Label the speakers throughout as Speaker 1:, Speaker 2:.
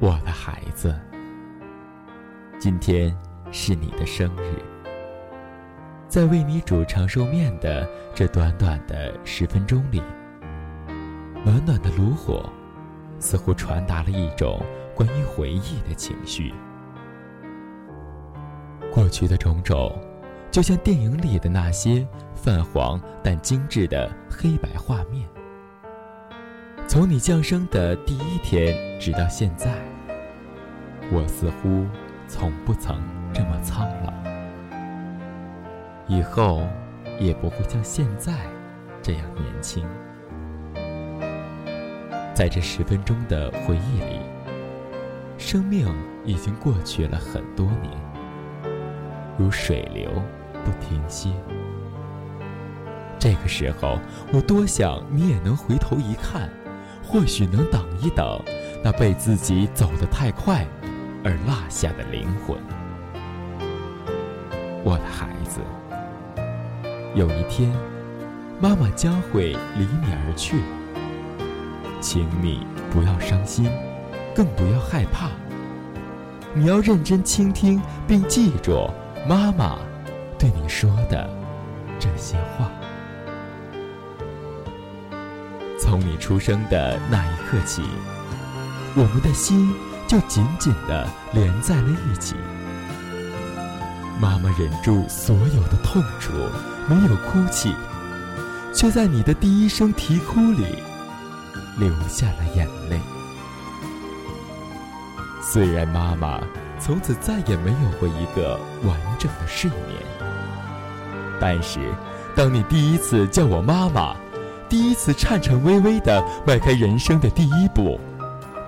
Speaker 1: 我的孩子，今天是你的生日。在为你煮长寿面的这短短的十分钟里，暖暖的炉火似乎传达了一种关于回忆的情绪。过去的种种，就像电影里的那些泛黄但精致的黑白画面。从你降生的第一天直到现在，我似乎从不曾这么苍老，以后也不会像现在这样年轻。在这十分钟的回忆里，生命已经过去了很多年，如水流不停歇。这个时候，我多想你也能回头一看。或许能等一等，那被自己走得太快而落下的灵魂。我的孩子，有一天，妈妈将会离你而去，请你不要伤心，更不要害怕。你要认真倾听，并记住妈妈对你说的这些话。从你出生的那一刻起，我们的心就紧紧地连在了一起。妈妈忍住所有的痛楚，没有哭泣，却在你的第一声啼哭里流下了眼泪。虽然妈妈从此再也没有过一个完整的睡眠，但是当你第一次叫我妈妈。第一次颤颤巍巍地迈开人生的第一步，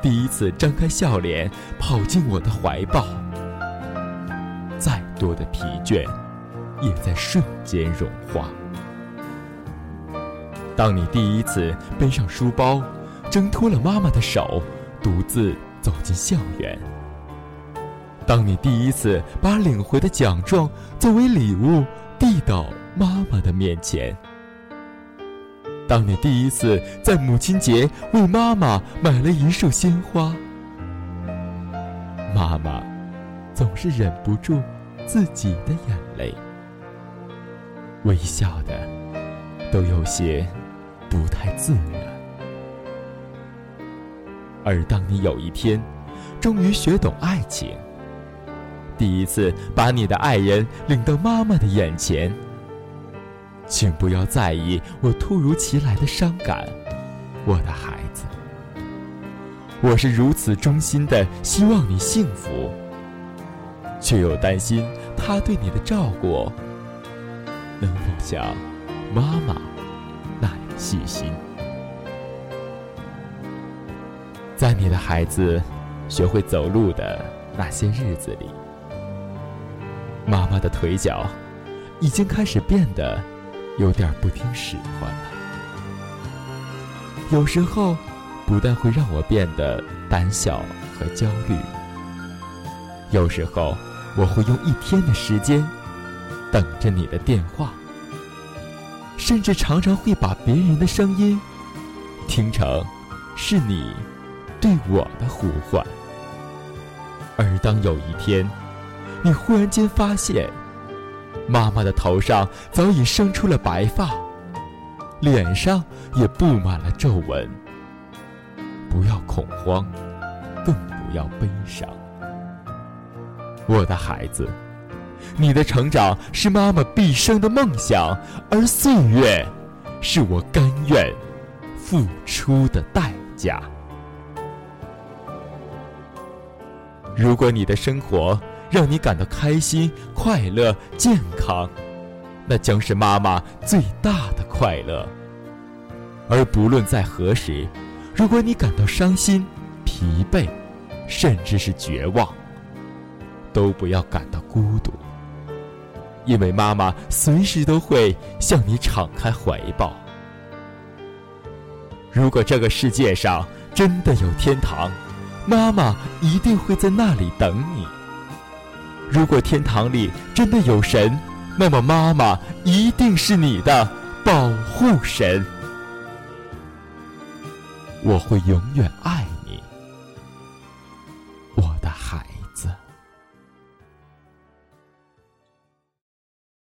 Speaker 1: 第一次张开笑脸跑进我的怀抱，再多的疲倦也在瞬间融化。当你第一次背上书包，挣脱了妈妈的手，独自走进校园；当你第一次把领回的奖状作为礼物递到妈妈的面前。当你第一次在母亲节为妈妈买了一束鲜花，妈妈总是忍不住自己的眼泪，微笑的都有些不太自然。而当你有一天终于学懂爱情，第一次把你的爱人领到妈妈的眼前。请不要在意我突如其来的伤感，我的孩子。我是如此衷心的希望你幸福，却又担心他对你的照顾能否像妈妈那样细心。在你的孩子学会走路的那些日子里，妈妈的腿脚已经开始变得。有点不听使唤了。有时候，不但会让我变得胆小和焦虑，有时候我会用一天的时间等着你的电话，甚至常常会把别人的声音听成是你对我的呼唤。而当有一天，你忽然间发现。妈妈的头上早已生出了白发，脸上也布满了皱纹。不要恐慌，更不要悲伤，我的孩子，你的成长是妈妈毕生的梦想，而岁月，是我甘愿付出的代价。如果你的生活，让你感到开心、快乐、健康，那将是妈妈最大的快乐。而不论在何时，如果你感到伤心、疲惫，甚至是绝望，都不要感到孤独，因为妈妈随时都会向你敞开怀抱。如果这个世界上真的有天堂，妈妈一定会在那里等你。如果天堂里真的有神，那么妈妈一定是你的保护神。我会永远爱